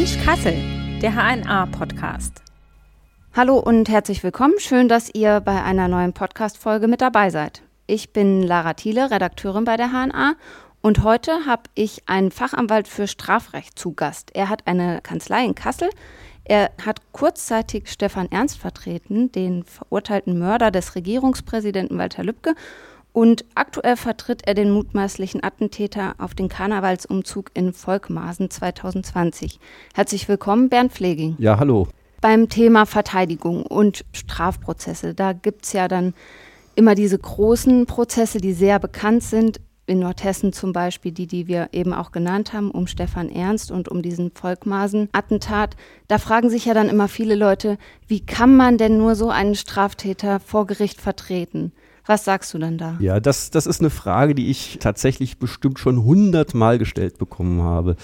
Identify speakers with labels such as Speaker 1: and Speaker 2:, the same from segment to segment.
Speaker 1: Mensch Kassel, der HNA-Podcast.
Speaker 2: Hallo und herzlich willkommen. Schön, dass ihr bei einer neuen Podcast-Folge mit dabei seid. Ich bin Lara Thiele, Redakteurin bei der HNA und heute habe ich einen Fachanwalt für Strafrecht zu Gast. Er hat eine Kanzlei in Kassel. Er hat kurzzeitig Stefan Ernst vertreten, den verurteilten Mörder des Regierungspräsidenten Walter Lübcke. Und aktuell vertritt er den mutmaßlichen Attentäter auf den Karnevalsumzug in Volkmaßen 2020. Herzlich willkommen, Bernd Pfleging.
Speaker 3: Ja, hallo.
Speaker 2: Beim Thema Verteidigung und Strafprozesse, da gibt es ja dann immer diese großen Prozesse, die sehr bekannt sind. In Nordhessen zum Beispiel, die, die wir eben auch genannt haben, um Stefan Ernst und um diesen Volkmaßen-Attentat. Da fragen sich ja dann immer viele Leute, wie kann man denn nur so einen Straftäter vor Gericht vertreten? Was sagst du denn da?
Speaker 3: Ja, das, das ist eine Frage, die ich tatsächlich bestimmt schon hundertmal gestellt bekommen habe.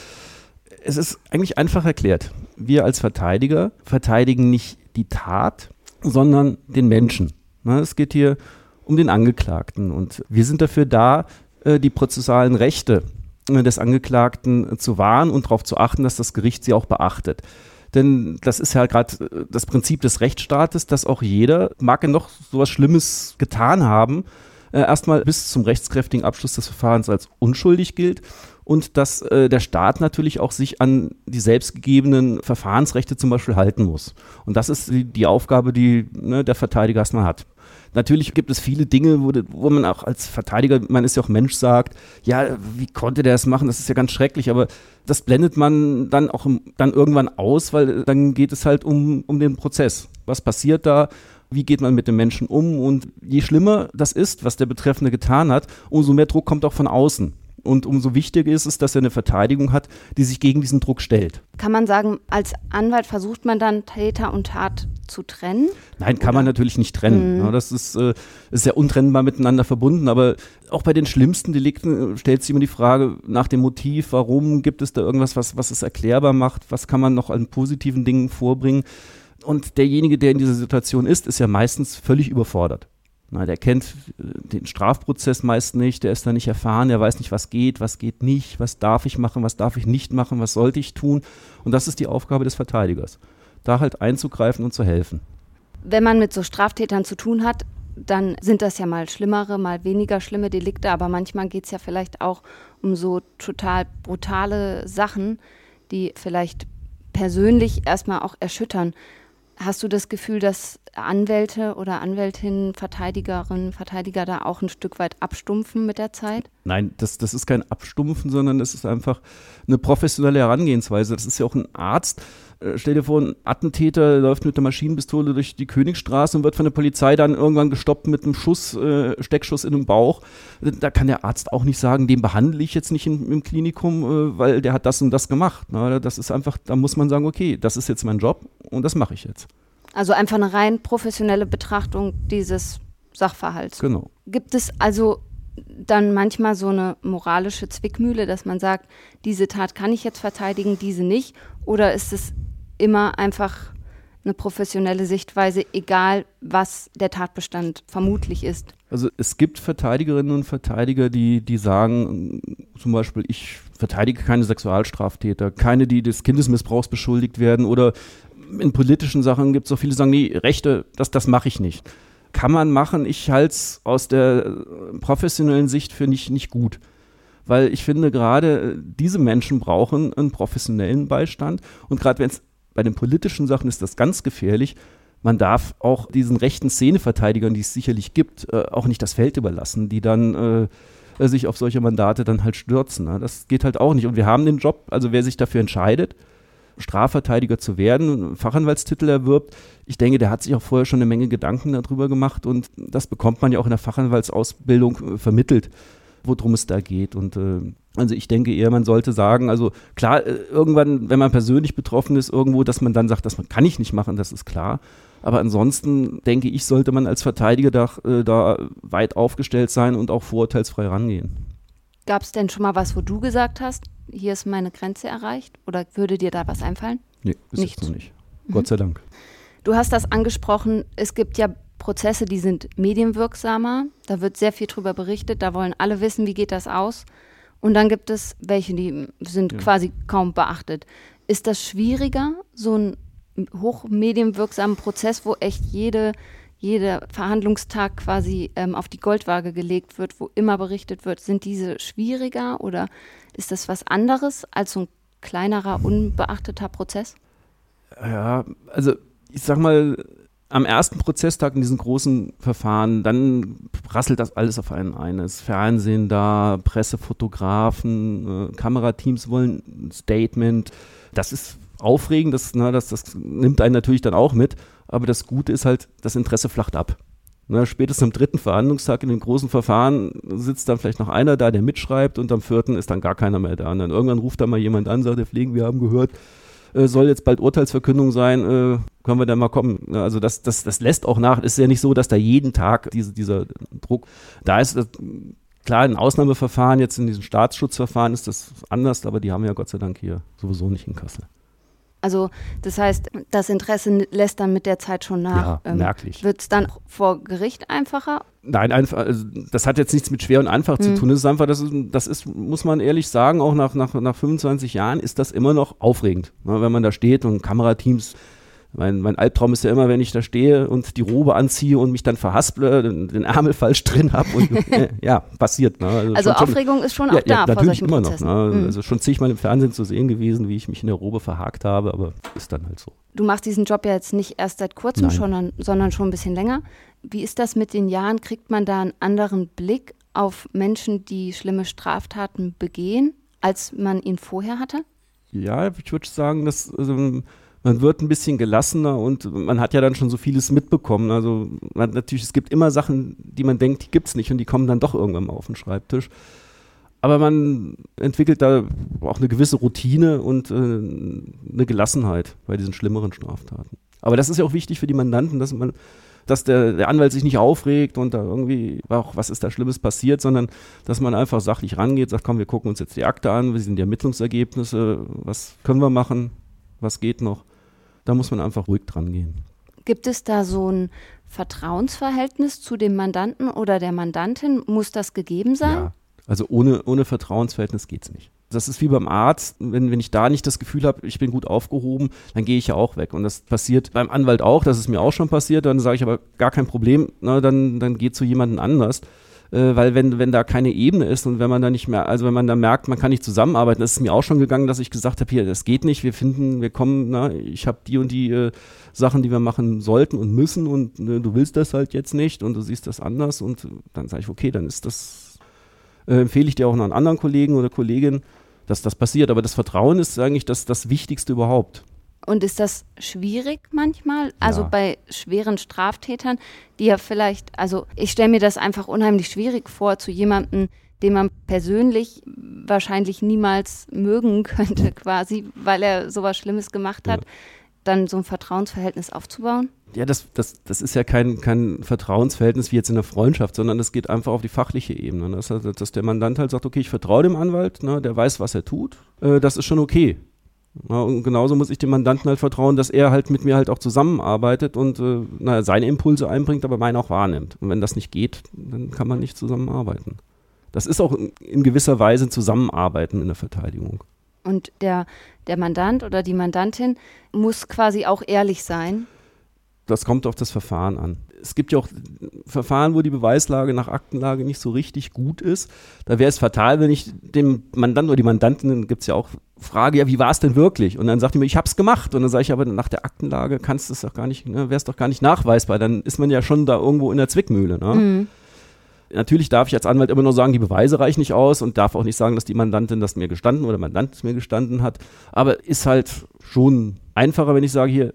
Speaker 3: Es ist eigentlich einfach erklärt. Wir als Verteidiger verteidigen nicht die Tat, sondern den Menschen. Es geht hier um den Angeklagten. Und wir sind dafür da, äh, die prozessualen Rechte äh, des Angeklagten zu wahren und darauf zu achten, dass das Gericht sie auch beachtet. Denn das ist ja gerade äh, das Prinzip des Rechtsstaates, dass auch jeder, mag er noch so was Schlimmes getan haben, erstmal bis zum rechtskräftigen Abschluss des Verfahrens als unschuldig gilt und dass äh, der Staat natürlich auch sich an die selbstgegebenen Verfahrensrechte zum Beispiel halten muss. Und das ist die, die Aufgabe, die ne, der Verteidiger erstmal hat. Natürlich gibt es viele Dinge, wo, wo, man auch als Verteidiger, man ist ja auch Mensch, sagt, ja, wie konnte der das machen? Das ist ja ganz schrecklich, aber das blendet man dann auch dann irgendwann aus, weil dann geht es halt um, um den Prozess. Was passiert da? Wie geht man mit dem Menschen um? Und je schlimmer das ist, was der Betreffende getan hat, umso mehr Druck kommt auch von außen. Und umso wichtiger ist es, dass er eine Verteidigung hat, die sich gegen diesen Druck stellt.
Speaker 2: Kann man sagen, als Anwalt versucht man dann Täter und Tat zu trennen?
Speaker 3: Nein, kann Oder? man natürlich nicht trennen. Mhm. das ist, äh, ist ja untrennbar miteinander verbunden. Aber auch bei den schlimmsten Delikten äh, stellt sich immer die Frage nach dem Motiv, warum gibt es da irgendwas, was, was es erklärbar macht? Was kann man noch an positiven Dingen vorbringen? Und derjenige, der in dieser Situation ist, ist ja meistens völlig überfordert. Na, der kennt äh, den Strafprozess meist nicht, der ist da nicht erfahren, der weiß nicht, was geht, was geht nicht, was darf ich machen, was darf ich nicht machen, was sollte ich tun. Und das ist die Aufgabe des Verteidigers, da halt einzugreifen und zu helfen.
Speaker 2: Wenn man mit so Straftätern zu tun hat, dann sind das ja mal schlimmere, mal weniger schlimme Delikte, aber manchmal geht es ja vielleicht auch um so total brutale Sachen, die vielleicht persönlich erstmal auch erschüttern. Hast du das Gefühl, dass Anwälte oder Anwältinnen, Verteidigerinnen, Verteidiger da auch ein Stück weit abstumpfen mit der Zeit?
Speaker 3: Nein, das, das ist kein Abstumpfen, sondern das ist einfach eine professionelle Herangehensweise. Das ist ja auch ein Arzt. Äh, stell dir vor, ein Attentäter läuft mit der Maschinenpistole durch die Königsstraße und wird von der Polizei dann irgendwann gestoppt mit einem Schuss, äh, Steckschuss in den Bauch. Da kann der Arzt auch nicht sagen, den behandle ich jetzt nicht im, im Klinikum, äh, weil der hat das und das gemacht. Na, das ist einfach, da muss man sagen, okay, das ist jetzt mein Job und das mache ich jetzt.
Speaker 2: Also einfach eine rein professionelle Betrachtung dieses Sachverhalts.
Speaker 3: Genau.
Speaker 2: Gibt es also dann manchmal so eine moralische Zwickmühle, dass man sagt, diese Tat kann ich jetzt verteidigen, diese nicht? Oder ist es immer einfach eine professionelle Sichtweise, egal was der Tatbestand vermutlich ist?
Speaker 3: Also es gibt Verteidigerinnen und Verteidiger, die, die sagen, zum Beispiel, ich verteidige keine Sexualstraftäter, keine, die des Kindesmissbrauchs beschuldigt werden oder in politischen Sachen gibt es so viele, die sagen, nee, Rechte, das, das mache ich nicht. Kann man machen, ich halte es aus der professionellen Sicht für nicht, nicht gut. Weil ich finde, gerade äh, diese Menschen brauchen einen professionellen Beistand. Und gerade wenn es bei den politischen Sachen ist das ganz gefährlich. Man darf auch diesen rechten Szeneverteidigern, die es sicherlich gibt, äh, auch nicht das Feld überlassen, die dann äh, sich auf solche Mandate dann halt stürzen. Ne? Das geht halt auch nicht. Und wir haben den Job, also wer sich dafür entscheidet, Strafverteidiger zu werden, Fachanwaltstitel erwirbt. Ich denke, der hat sich auch vorher schon eine Menge Gedanken darüber gemacht und das bekommt man ja auch in der Fachanwaltsausbildung äh, vermittelt, worum es da geht. Und äh, also ich denke eher, man sollte sagen, also klar, äh, irgendwann, wenn man persönlich betroffen ist, irgendwo, dass man dann sagt, das kann ich nicht machen, das ist klar. Aber ansonsten denke ich, sollte man als Verteidiger da, äh, da weit aufgestellt sein und auch vorurteilsfrei rangehen.
Speaker 2: Gab es denn schon mal was, wo du gesagt hast, hier ist meine Grenze erreicht? Oder würde dir da was einfallen?
Speaker 3: Nee, bis nicht. jetzt noch nicht. Mhm. Gott sei Dank.
Speaker 2: Du hast das angesprochen, es gibt ja Prozesse, die sind medienwirksamer. Da wird sehr viel drüber berichtet, da wollen alle wissen, wie geht das aus. Und dann gibt es welche, die sind ja. quasi kaum beachtet. Ist das schwieriger, so einen hochmedienwirksamen Prozess, wo echt jede, jeder Verhandlungstag quasi ähm, auf die Goldwaage gelegt wird, wo immer berichtet wird, sind diese schwieriger oder ist das was anderes als so ein kleinerer, unbeachteter Prozess?
Speaker 3: Ja, also ich sag mal, am ersten Prozesstag in diesen großen Verfahren, dann rasselt das alles auf einen ein. Das Fernsehen da, Presse, Fotografen, äh, Kamerateams wollen ein Statement. Das ist aufregend, das, na, das, das nimmt einen natürlich dann auch mit. Aber das Gute ist halt, das Interesse flacht ab. Na, spätestens am dritten Verhandlungstag in den großen Verfahren sitzt dann vielleicht noch einer da, der mitschreibt und am vierten ist dann gar keiner mehr da. Und dann irgendwann ruft da mal jemand an, sagt, der Pflegen, wir haben gehört, äh, soll jetzt bald Urteilsverkündung sein, äh, können wir da mal kommen. Also das, das, das lässt auch nach. Es ist ja nicht so, dass da jeden Tag diese, dieser Druck da ist. Das, klar, in Ausnahmeverfahren, jetzt in diesem Staatsschutzverfahren ist das anders, aber die haben ja Gott sei Dank hier sowieso nicht in Kassel.
Speaker 2: Also das heißt, das Interesse lässt dann mit der Zeit schon nach.
Speaker 3: Ja, ähm, merklich.
Speaker 2: Wird es dann vor Gericht einfacher?
Speaker 3: Nein, einfach, also das hat jetzt nichts mit schwer und einfach mhm. zu tun. Das ist einfach, das ist, das ist, muss man ehrlich sagen, auch nach, nach, nach 25 Jahren ist das immer noch aufregend. Ne, wenn man da steht und Kamerateams mein, mein Albtraum ist ja immer, wenn ich da stehe und die Robe anziehe und mich dann verhasple, den, den Ärmel falsch drin habe und äh, ja, passiert. Ne?
Speaker 2: Also, also Aufregung schon, ist schon auch ja, da
Speaker 3: ja, natürlich immer Prozessen. noch. Ne? Mhm. Also schon zigmal im Fernsehen zu sehen gewesen, wie ich mich in der Robe verhakt habe, aber ist dann halt so.
Speaker 2: Du machst diesen Job ja jetzt nicht erst seit kurzem, schon, sondern schon ein bisschen länger. Wie ist das mit den Jahren? Kriegt man da einen anderen Blick auf Menschen, die schlimme Straftaten begehen, als man ihn vorher hatte?
Speaker 3: Ja, ich würde sagen, dass also, man wird ein bisschen gelassener und man hat ja dann schon so vieles mitbekommen. Also man, natürlich, es gibt immer Sachen, die man denkt, die gibt es nicht und die kommen dann doch irgendwann mal auf den Schreibtisch. Aber man entwickelt da auch eine gewisse Routine und äh, eine Gelassenheit bei diesen schlimmeren Straftaten. Aber das ist ja auch wichtig für die Mandanten, dass man, dass der, der Anwalt sich nicht aufregt und da irgendwie, auch was ist da Schlimmes passiert, sondern dass man einfach sachlich rangeht, sagt, komm, wir gucken uns jetzt die Akte an, wie sind die Ermittlungsergebnisse, was können wir machen, was geht noch. Da muss man einfach ruhig dran gehen.
Speaker 2: Gibt es da so ein Vertrauensverhältnis zu dem Mandanten oder der Mandantin? Muss das gegeben sein? Ja,
Speaker 3: also ohne, ohne Vertrauensverhältnis geht es nicht. Das ist wie beim Arzt, wenn, wenn ich da nicht das Gefühl habe, ich bin gut aufgehoben, dann gehe ich ja auch weg. Und das passiert beim Anwalt auch, das ist mir auch schon passiert, dann sage ich aber gar kein Problem, na, dann, dann geht zu jemandem anders äh, weil wenn, wenn da keine Ebene ist und wenn man da nicht mehr, also wenn man da merkt, man kann nicht zusammenarbeiten, das ist mir auch schon gegangen, dass ich gesagt habe, hier, das geht nicht, wir finden, wir kommen, na, ich habe die und die äh, Sachen, die wir machen sollten und müssen und äh, du willst das halt jetzt nicht und du siehst das anders und dann sage ich, okay, dann ist das, äh, empfehle ich dir auch noch an anderen Kollegen oder Kolleginnen, dass das passiert, aber das Vertrauen ist eigentlich das, das Wichtigste überhaupt.
Speaker 2: Und ist das schwierig manchmal? Also ja. bei schweren Straftätern, die ja vielleicht, also ich stelle mir das einfach unheimlich schwierig vor, zu jemandem, den man persönlich wahrscheinlich niemals mögen könnte, quasi, weil er sowas Schlimmes gemacht hat, ja. dann so ein Vertrauensverhältnis aufzubauen?
Speaker 3: Ja, das, das, das ist ja kein, kein Vertrauensverhältnis wie jetzt in der Freundschaft, sondern das geht einfach auf die fachliche Ebene. Ne? Das heißt, dass der Mandant halt sagt, okay, ich vertraue dem Anwalt, ne, der weiß, was er tut, äh, das ist schon okay. Ja, und genauso muss ich dem Mandanten halt vertrauen, dass er halt mit mir halt auch zusammenarbeitet und äh, naja, seine Impulse einbringt, aber meine auch wahrnimmt. Und wenn das nicht geht, dann kann man nicht zusammenarbeiten. Das ist auch in gewisser Weise Zusammenarbeiten in der Verteidigung.
Speaker 2: Und der, der Mandant oder die Mandantin muss quasi auch ehrlich sein.
Speaker 3: Das kommt auf das Verfahren an es gibt ja auch Verfahren, wo die Beweislage nach Aktenlage nicht so richtig gut ist. Da wäre es fatal, wenn ich dem Mandanten oder die Mandantin, gibt es ja auch Frage, ja, wie war es denn wirklich? Und dann sagt die mir, ich habe es gemacht. Und dann sage ich aber, nach der Aktenlage kannst du es doch gar nicht, ne, wäre es doch gar nicht nachweisbar. Dann ist man ja schon da irgendwo in der Zwickmühle. Ne? Mhm. Natürlich darf ich als Anwalt immer nur sagen, die Beweise reichen nicht aus und darf auch nicht sagen, dass die Mandantin das mir gestanden oder Mandant es mir gestanden hat. Aber ist halt schon einfacher, wenn ich sage, hier,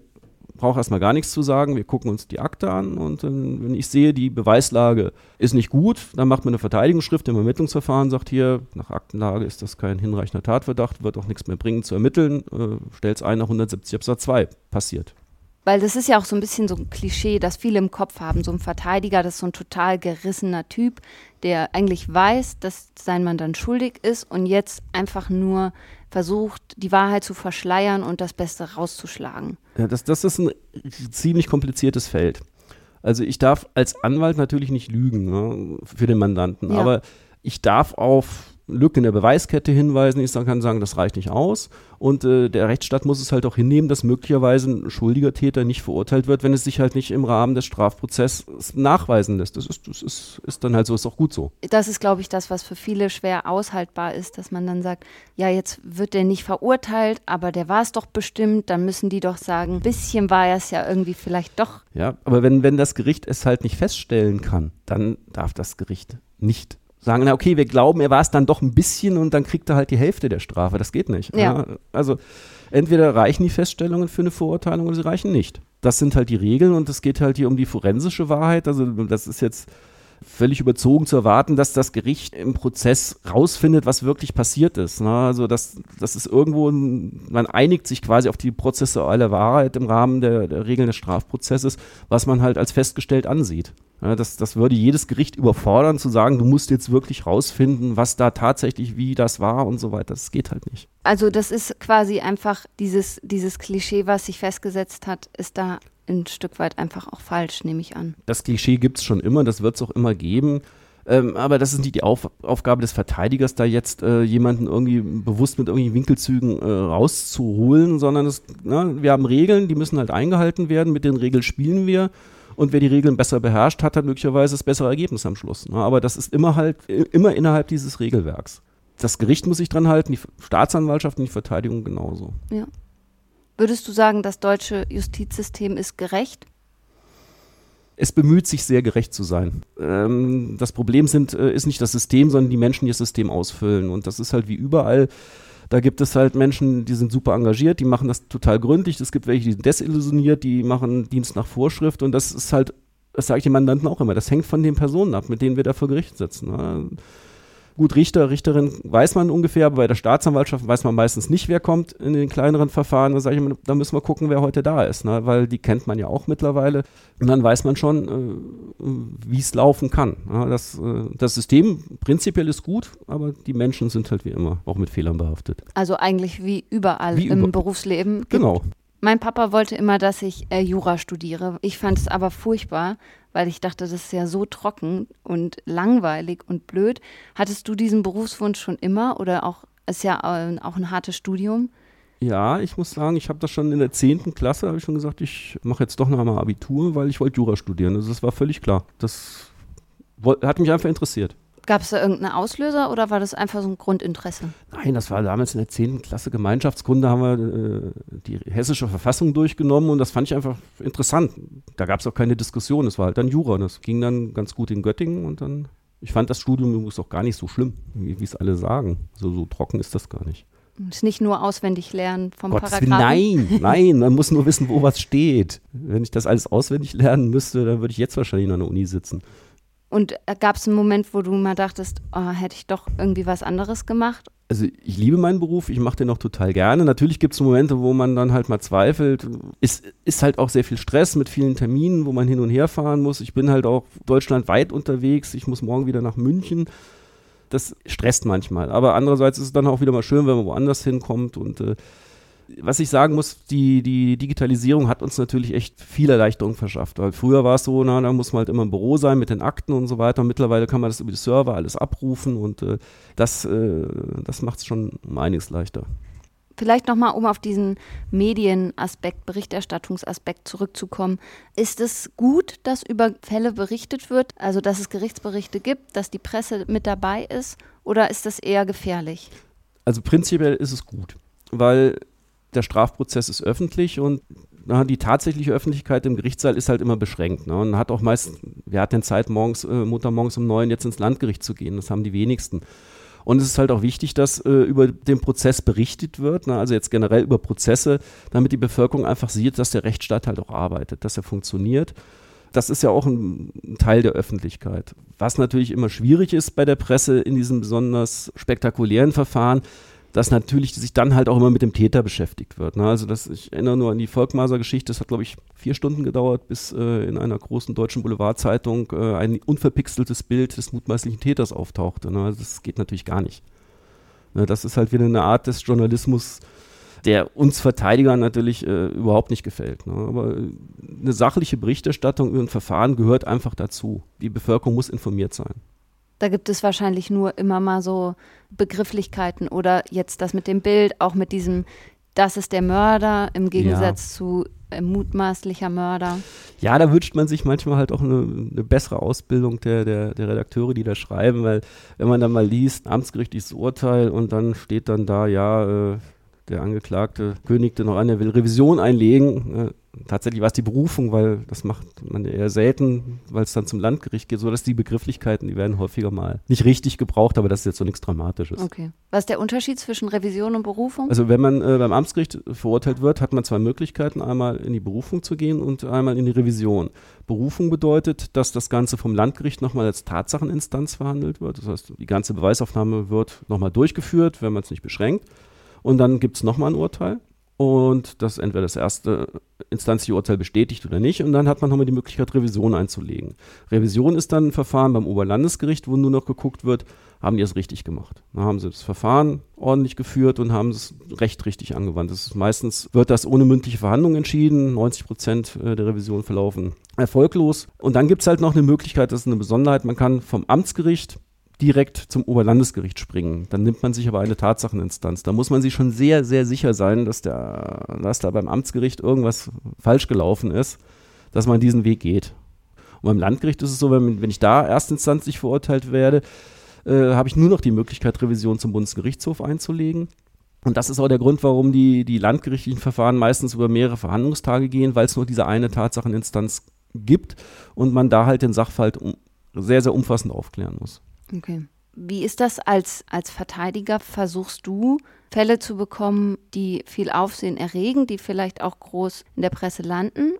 Speaker 3: brauche erstmal gar nichts zu sagen. Wir gucken uns die Akte an und äh, wenn ich sehe, die Beweislage ist nicht gut, dann macht man eine Verteidigungsschrift im Ermittlungsverfahren, sagt hier, nach Aktenlage ist das kein hinreichender Tatverdacht, wird auch nichts mehr bringen zu ermitteln, äh, stellt es ein nach 170 Absatz 2. Passiert.
Speaker 2: Weil das ist ja auch so ein bisschen so ein Klischee, das viele im Kopf haben. So ein Verteidiger, das ist so ein total gerissener Typ, der eigentlich weiß, dass sein Mann dann schuldig ist und jetzt einfach nur versucht, die Wahrheit zu verschleiern und das Beste rauszuschlagen.
Speaker 3: Ja, das, das ist ein ziemlich kompliziertes Feld. Also ich darf als Anwalt natürlich nicht lügen ne, für den Mandanten, ja. aber ich darf auf Lücke in der Beweiskette hinweisen. Ich kann sagen, das reicht nicht aus. Und äh, der Rechtsstaat muss es halt auch hinnehmen, dass möglicherweise ein schuldiger Täter nicht verurteilt wird, wenn es sich halt nicht im Rahmen des Strafprozesses nachweisen lässt. Das ist, das ist, ist dann halt so, ist auch gut so.
Speaker 2: Das ist, glaube ich, das, was für viele schwer aushaltbar ist, dass man dann sagt, ja, jetzt wird der nicht verurteilt, aber der war es doch bestimmt, dann müssen die doch sagen, ein bisschen war er es ja irgendwie vielleicht doch.
Speaker 3: Ja, aber wenn, wenn das Gericht es halt nicht feststellen kann, dann darf das Gericht nicht sagen, na okay, wir glauben, er war es dann doch ein bisschen und dann kriegt er halt die Hälfte der Strafe. Das geht nicht.
Speaker 2: Ja.
Speaker 3: Also entweder reichen die Feststellungen für eine Verurteilung oder sie reichen nicht. Das sind halt die Regeln und es geht halt hier um die forensische Wahrheit. Also das ist jetzt völlig überzogen zu erwarten, dass das Gericht im Prozess rausfindet, was wirklich passiert ist. Ne? Also das, das ist irgendwo, man einigt sich quasi auf die prozessuale Wahrheit im Rahmen der, der Regeln des Strafprozesses, was man halt als festgestellt ansieht. Ja, das, das würde jedes Gericht überfordern, zu sagen, du musst jetzt wirklich rausfinden, was da tatsächlich, wie das war und so weiter. Das geht halt nicht.
Speaker 2: Also das ist quasi einfach dieses, dieses Klischee, was sich festgesetzt hat, ist da ein Stück weit einfach auch falsch, nehme ich an.
Speaker 3: Das Klischee gibt es schon immer, das wird es auch immer geben. Ähm, aber das ist nicht die Auf Aufgabe des Verteidigers, da jetzt äh, jemanden irgendwie bewusst mit irgendwelchen Winkelzügen äh, rauszuholen, sondern es, na, wir haben Regeln, die müssen halt eingehalten werden. Mit den Regeln spielen wir. Und wer die Regeln besser beherrscht, hat dann möglicherweise das bessere Ergebnis am Schluss. Na, aber das ist immer halt immer innerhalb dieses Regelwerks. Das Gericht muss sich dran halten, die Staatsanwaltschaft und die Verteidigung genauso.
Speaker 2: Ja. Würdest du sagen, das deutsche Justizsystem ist gerecht?
Speaker 3: Es bemüht sich sehr gerecht zu sein. Ähm, das Problem sind, äh, ist nicht das System, sondern die Menschen, die das System ausfüllen. Und das ist halt wie überall. Da gibt es halt Menschen, die sind super engagiert, die machen das total gründlich. Es gibt welche, die sind desillusioniert, die machen Dienst nach Vorschrift. Und das ist halt, das sage ich den Mandanten auch immer, das hängt von den Personen ab, mit denen wir da vor Gericht sitzen. Ne? Gut, Richter, Richterin weiß man ungefähr, aber bei der Staatsanwaltschaft weiß man meistens nicht, wer kommt in den kleineren Verfahren. Da sage ich immer, da müssen wir gucken, wer heute da ist, ne? weil die kennt man ja auch mittlerweile. Und dann weiß man schon, äh, wie es laufen kann. Ja, das, äh, das System prinzipiell ist gut, aber die Menschen sind halt wie immer auch mit Fehlern behaftet.
Speaker 2: Also eigentlich wie überall
Speaker 3: Wie
Speaker 2: im
Speaker 3: über-
Speaker 2: Berufsleben.
Speaker 3: Genau.
Speaker 2: Mein Papa wollte immer, dass ich äh, Jura studiere. Ich fand es aber furchtbar, weil ich dachte, das ist ja so trocken und langweilig und blöd. Hattest du diesen Berufswunsch schon immer oder auch ist ja äh, auch ein hartes Studium?
Speaker 3: Ja, ich muss sagen, ich habe das schon in der 10. Klasse, habe ich schon gesagt, ich mache jetzt doch noch mal Abitur, weil ich wollte Jura studieren. Also das war völlig klar. Das hat mich einfach interessiert.
Speaker 2: Gab es da irgendeinen Auslöser oder war das einfach so ein Grundinteresse?
Speaker 3: Nein, das war damals in der 10. Klasse Gemeinschaftskunde, haben wir äh, die hessische Verfassung durchgenommen und das fand ich einfach interessant. Da gab es auch keine Diskussion, es war halt dann Jura. Das ging dann ganz gut in Göttingen und dann, ich fand das Studium übrigens auch gar nicht so schlimm, wie es alle sagen. So, so trocken ist das gar nicht.
Speaker 2: Ist nicht nur auswendig lernen vom
Speaker 3: Gottes
Speaker 2: Paragraphen.
Speaker 3: nein, nein, man muss nur wissen, wo was steht. Wenn ich das alles auswendig lernen müsste, dann würde ich jetzt wahrscheinlich an der Uni sitzen.
Speaker 2: Und gab es einen Moment, wo du mal dachtest, oh, hätte ich doch irgendwie was anderes gemacht?
Speaker 3: Also ich liebe meinen Beruf, ich mache den auch total gerne. Natürlich gibt es Momente, wo man dann halt mal zweifelt. Es ist halt auch sehr viel Stress mit vielen Terminen, wo man hin und her fahren muss. Ich bin halt auch deutschlandweit unterwegs. Ich muss morgen wieder nach München. Das stresst manchmal. Aber andererseits ist es dann auch wieder mal schön, wenn man woanders hinkommt. Und äh, was ich sagen muss, die, die Digitalisierung hat uns natürlich echt viel Erleichterung verschafft. Weil früher war es so, na, da muss man halt immer im Büro sein mit den Akten und so weiter. Mittlerweile kann man das über die Server alles abrufen und äh, das, äh, das macht es schon um einiges leichter.
Speaker 2: Vielleicht nochmal, um auf diesen Medienaspekt, Berichterstattungsaspekt zurückzukommen. Ist es gut, dass über Fälle berichtet wird, also dass es Gerichtsberichte gibt, dass die Presse mit dabei ist, oder ist das eher gefährlich?
Speaker 3: Also prinzipiell ist es gut, weil der Strafprozess ist öffentlich und na, die tatsächliche Öffentlichkeit im Gerichtssaal ist halt immer beschränkt. Ne? Und hat auch meist, wer hat denn Zeit, morgens, äh, Mutter morgens um neun jetzt ins Landgericht zu gehen? Das haben die wenigsten. Und es ist halt auch wichtig, dass äh, über den Prozess berichtet wird, ne? also jetzt generell über Prozesse, damit die Bevölkerung einfach sieht, dass der Rechtsstaat halt auch arbeitet, dass er funktioniert. Das ist ja auch ein, ein Teil der Öffentlichkeit. Was natürlich immer schwierig ist bei der Presse in diesen besonders spektakulären Verfahren, dass natürlich sich dann halt auch immer mit dem Täter beschäftigt wird. Ne? Also das, ich erinnere nur an die Volkmaser-Geschichte, das hat, glaube ich, vier Stunden gedauert, bis äh, in einer großen deutschen Boulevardzeitung äh, ein unverpixeltes Bild des mutmaßlichen Täters auftauchte. Ne? Also das geht natürlich gar nicht. Ne? Das ist halt wieder eine Art des Journalismus, der uns Verteidigern natürlich äh, überhaupt nicht gefällt. Ne? Aber äh, eine sachliche Berichterstattung über ein Verfahren gehört einfach dazu. Die Bevölkerung muss informiert sein.
Speaker 2: Da gibt es wahrscheinlich nur immer mal so Begrifflichkeiten oder jetzt das mit dem Bild, auch mit diesem, das ist der Mörder im Gegensatz ja. zu äh, mutmaßlicher Mörder.
Speaker 3: Ja, da wünscht man sich manchmal halt auch eine, eine, bessere Ausbildung der, der, der Redakteure, die da schreiben, weil wenn man dann mal liest, amtsgerichtliches Urteil und dann steht dann da, ja, äh, der Angeklagte kündigte noch an, er will Revision einlegen. Tatsächlich war es die Berufung, weil das macht man eher selten, weil es dann zum Landgericht geht, so dass die Begrifflichkeiten, die werden häufiger mal nicht richtig gebraucht, aber das ist jetzt so nichts Dramatisches.
Speaker 2: Okay. Was ist der Unterschied zwischen Revision und Berufung?
Speaker 3: Also wenn man äh, beim Amtsgericht verurteilt wird, hat man zwei Möglichkeiten, einmal in die Berufung zu gehen und einmal in die Revision. Berufung bedeutet, dass das Ganze vom Landgericht nochmal als Tatsacheninstanz verhandelt wird. Das heißt, die ganze Beweisaufnahme wird nochmal durchgeführt, wenn man es nicht beschränkt. Und dann gibt es nochmal ein Urteil. Und das entweder das erste instanzliche Urteil bestätigt oder nicht. Und dann hat man nochmal die Möglichkeit, Revision einzulegen. Revision ist dann ein Verfahren beim Oberlandesgericht, wo nur noch geguckt wird, haben die es richtig gemacht. Dann haben sie das Verfahren ordentlich geführt und haben es recht richtig angewandt. Das ist, meistens wird das ohne mündliche Verhandlung entschieden. 90 Prozent äh, der Revision verlaufen erfolglos. Und dann gibt es halt noch eine Möglichkeit, das ist eine Besonderheit, man kann vom Amtsgericht direkt zum Oberlandesgericht springen. Dann nimmt man sich aber eine Tatsacheninstanz. Da muss man sich schon sehr, sehr sicher sein, dass, der, dass da beim Amtsgericht irgendwas falsch gelaufen ist, dass man diesen Weg geht. Und beim Landgericht ist es so, wenn, wenn ich da erstinstanzlich verurteilt werde, äh, habe ich nur noch die Möglichkeit, Revision zum Bundesgerichtshof einzulegen. Und das ist auch der Grund, warum die, die landgerichtlichen Verfahren meistens über mehrere Verhandlungstage gehen, weil es nur diese eine Tatsacheninstanz gibt und man da halt den Sachverhalt sehr, sehr umfassend aufklären muss.
Speaker 2: Okay. Wie ist das als, als Verteidiger? Versuchst du, Fälle zu bekommen, die viel Aufsehen erregen, die vielleicht auch groß in der Presse landen?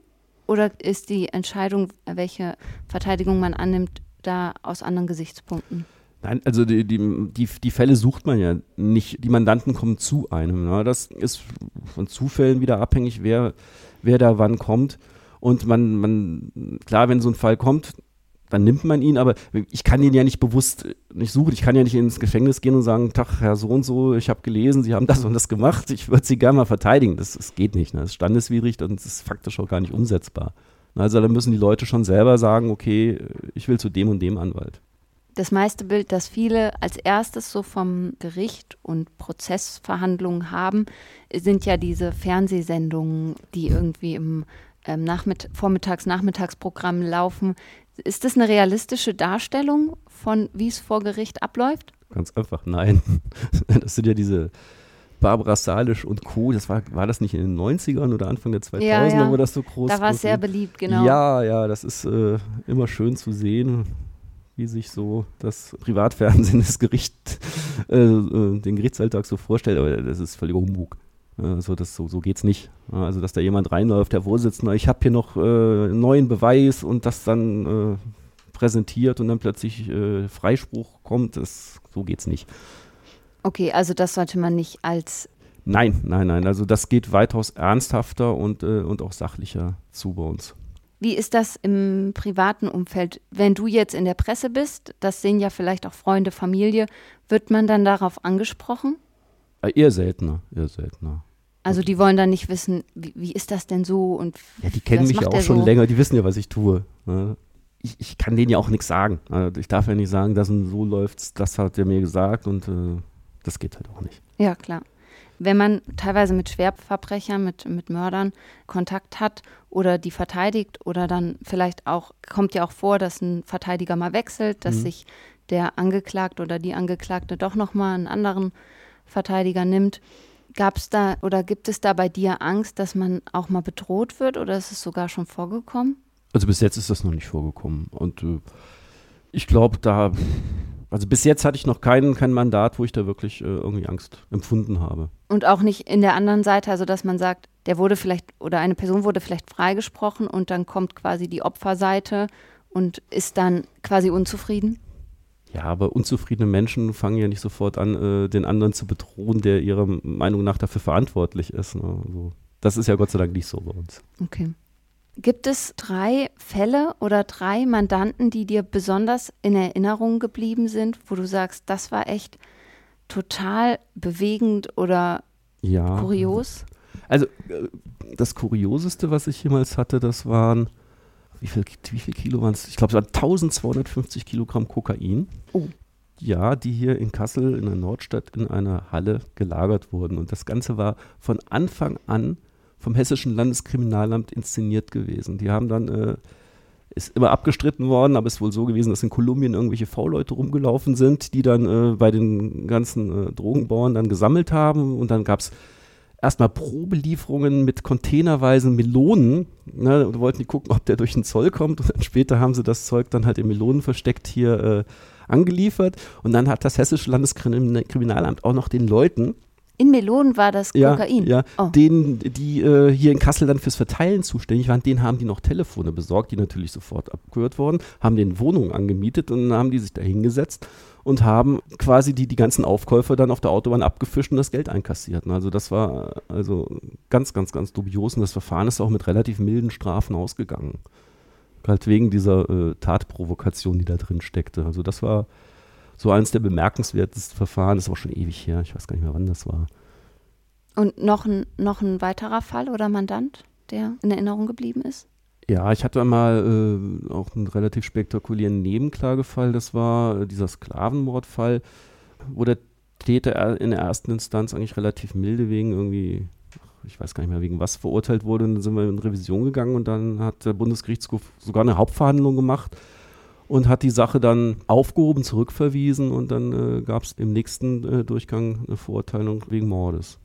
Speaker 2: Oder ist die Entscheidung, welche Verteidigung man annimmt, da aus anderen Gesichtspunkten?
Speaker 3: Nein, also die, die, die, die, Fälle sucht man ja nicht. Die Mandanten kommen zu einem. Ne? Das ist von Zufällen wieder abhängig, wer, wer da wann kommt. Und man, man, klar, wenn so ein Fall kommt, dann nimmt man ihn, aber ich kann ihn ja nicht bewusst nicht suchen. Ich kann ja nicht ins Gefängnis gehen und sagen, Tag, Herr so und so, ich habe gelesen, Sie haben das und das gemacht, ich würde Sie gerne mal verteidigen. Das, das geht nicht. Ne? Das ist standeswidrig und das ist faktisch auch gar nicht umsetzbar. Also da müssen die Leute schon selber sagen, okay, ich will zu dem und dem Anwalt.
Speaker 2: Das meiste Bild, das viele als erstes so vom Gericht und Prozessverhandlungen haben, sind ja diese Fernsehsendungen, die irgendwie im ähm, Nachmitt Vormittags-Nachmittagsprogramm laufen, ist das eine realistische Darstellung von, wie es vor Gericht abläuft?
Speaker 3: Ganz einfach, nein. Das sind ja diese Barbara Salisch und Co. Das war, war das nicht in den 90ern oder Anfang der 2000er, ja, ja. wo das so groß
Speaker 2: war? Da war es sehr beliebt, genau.
Speaker 3: Ja, ja, das ist äh, immer schön zu sehen, wie sich so das Privatfernsehen das Gericht, äh, äh, den Gerichtsalltag so vorstellt. Aber das ist völliger Humbug. Also das, so, so geht es nicht. Also dass da jemand reinläuft, der Vorsitzende, ich habe hier noch äh, neuen Beweis und das dann äh, präsentiert und dann plötzlich äh, Freispruch kommt, das, so es nicht.
Speaker 2: Okay, also das sollte man nicht als
Speaker 3: Nein, nein, nein. Also das geht weitaus ernsthafter und, äh, und auch sachlicher zu bei uns.
Speaker 2: Wie ist das im privaten Umfeld? Wenn du jetzt in der Presse bist, das sehen ja vielleicht auch Freunde, Familie, wird man dann darauf angesprochen?
Speaker 3: Äh, eher seltener, eher seltener.
Speaker 2: Also die wollen dann nicht wissen, wie, wie ist das denn so und
Speaker 3: Ja, die kennen mich ja auch schon so? länger, die wissen ja, was ich tue. Ne? Ich, ich, kann denen ja auch nichts sagen. Also ich darf ja nicht sagen, dass so läuft, das hat er mir gesagt und äh, das geht halt auch nicht.
Speaker 2: Ja, klar. Wenn man teilweise mit Schwerverbrechern, mit, mit Mördern Kontakt hat oder die verteidigt oder dann vielleicht auch, kommt ja auch vor, dass ein Verteidiger mal wechselt, dass mhm. sich der Angeklagte oder die Angeklagte doch nochmal einen anderen Verteidiger nimmt. Gab es da oder gibt es da bei dir Angst, dass man auch mal bedroht wird oder ist es sogar schon vorgekommen?
Speaker 3: Also bis jetzt ist das noch nicht vorgekommen. Und äh, ich glaube, da, also bis jetzt hatte ich noch kein, kein Mandat, wo ich da wirklich äh, irgendwie Angst empfunden habe.
Speaker 2: Und auch nicht in der anderen Seite, also dass man sagt, der wurde vielleicht oder eine Person wurde vielleicht freigesprochen und dann kommt quasi die Opferseite und ist dann quasi unzufrieden?
Speaker 3: Ja, aber unzufriedene Menschen fangen ja nicht sofort an, äh, den anderen zu bedrohen, der ihrer Meinung nach dafür verantwortlich ist. Ne? Also, das ist ja Gott sei Dank nicht so bei uns.
Speaker 2: Okay. Gibt es drei Fälle oder drei Mandanten, die dir besonders in Erinnerung geblieben sind, wo du sagst, das war echt total bewegend oder ja. kurios?
Speaker 3: Also äh, das Kurioseste, was ich jemals hatte, das waren wie viel, wie viel Kilo waren es? Ich glaube, es waren 1250 Kilogramm Kokain.
Speaker 2: Oh.
Speaker 3: Ja, die hier in Kassel in der Nordstadt in einer Halle gelagert wurden. Und das Ganze war von Anfang an vom Hessischen Landeskriminalamt inszeniert gewesen. Die haben dann, äh, ist immer abgestritten worden, aber es ist wohl so gewesen, dass in Kolumbien irgendwelche V-Leute rumgelaufen sind, die dann äh, bei den ganzen äh, Drogenbauern dann gesammelt haben. Und dann gab es erstmal Probelieferungen mit containerweisen Melonen. Ne, und wollten die gucken, ob der durch den Zoll kommt. Und dann später haben sie das Zeug dann halt in Melonen versteckt hier äh, angeliefert. Und dann hat das Hessische Landeskriminalamt auch noch den Leuten,
Speaker 2: In Melonen war das Kokain.
Speaker 3: ja,
Speaker 2: Oh.
Speaker 3: denen, die äh, hier in Kassel dann fürs Verteilen zuständig waren, denen haben die noch Telefone besorgt, die natürlich sofort abgehört wurden, haben den Wohnungen angemietet und dann haben die sich da hingesetzt und haben quasi die, die ganzen Aufkäufer dann auf der Autobahn abgefischt und das Geld einkassiert. Also das war also ganz, ganz, ganz dubios und das Verfahren ist auch mit relativ milden Strafen ausgegangen. Halt wegen dieser äh, Tatprovokation, die da drin steckte. Also das war so eins der bemerkenswertesten Verfahren, das ist auch schon ewig her, ich weiß gar nicht mehr, wann das war.
Speaker 2: Und noch ein, noch ein weiterer Fall oder Mandant, der in Erinnerung geblieben ist?
Speaker 3: Ja, ich hatte mal äh, auch einen relativ spektakulären Nebenklagefall. Das war äh, dieser Sklavenmordfall, wo der Täter er- in der ersten Instanz eigentlich relativ milde wegen irgendwie, ich weiß gar nicht mehr wegen was verurteilt wurde. Und dann sind wir in Revision gegangen und dann hat der Bundesgerichtshof sogar eine Hauptverhandlung gemacht und hat die Sache dann aufgehoben, zurückverwiesen und dann äh, gab es im nächsten äh, Durchgang eine Verurteilung wegen Mordes.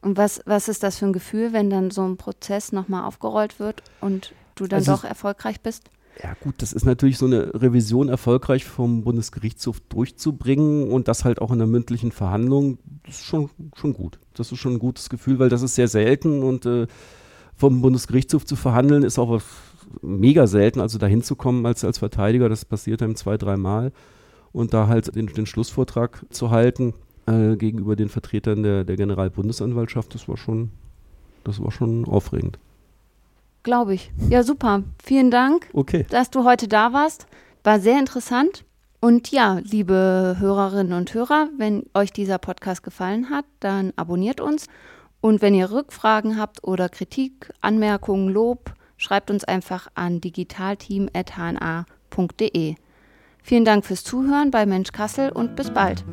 Speaker 2: Und was, was ist das für ein Gefühl, wenn dann so ein Prozess nochmal aufgerollt wird und du dann
Speaker 3: Also
Speaker 2: doch erfolgreich bist?
Speaker 3: Ja gut, das ist natürlich so eine Revision erfolgreich vom Bundesgerichtshof durchzubringen und das halt auch in der mündlichen Verhandlung, das ist schon, schon gut. Das ist schon ein gutes Gefühl, weil das ist sehr selten und äh, vom Bundesgerichtshof zu verhandeln ist auch was mega selten, also da hinzukommen als, als Verteidiger, das passiert einem zwei, dreimal und da halt den, den Schlussvortrag zu halten äh, gegenüber den Vertretern der, der Generalbundesanwaltschaft, das war schon, das war schon aufregend.
Speaker 2: Glaube ich. Ja, super. Vielen Dank,
Speaker 3: Okay.
Speaker 2: dass du heute da warst. War sehr interessant. Und ja, liebe Hörerinnen und Hörer, wenn euch dieser Podcast gefallen hat, dann abonniert uns. Und wenn ihr Rückfragen habt oder Kritik, Anmerkungen, Lob, schreibt uns einfach an digitalteam.hna.de. Vielen Dank fürs Zuhören bei Mensch Kassel und bis bald.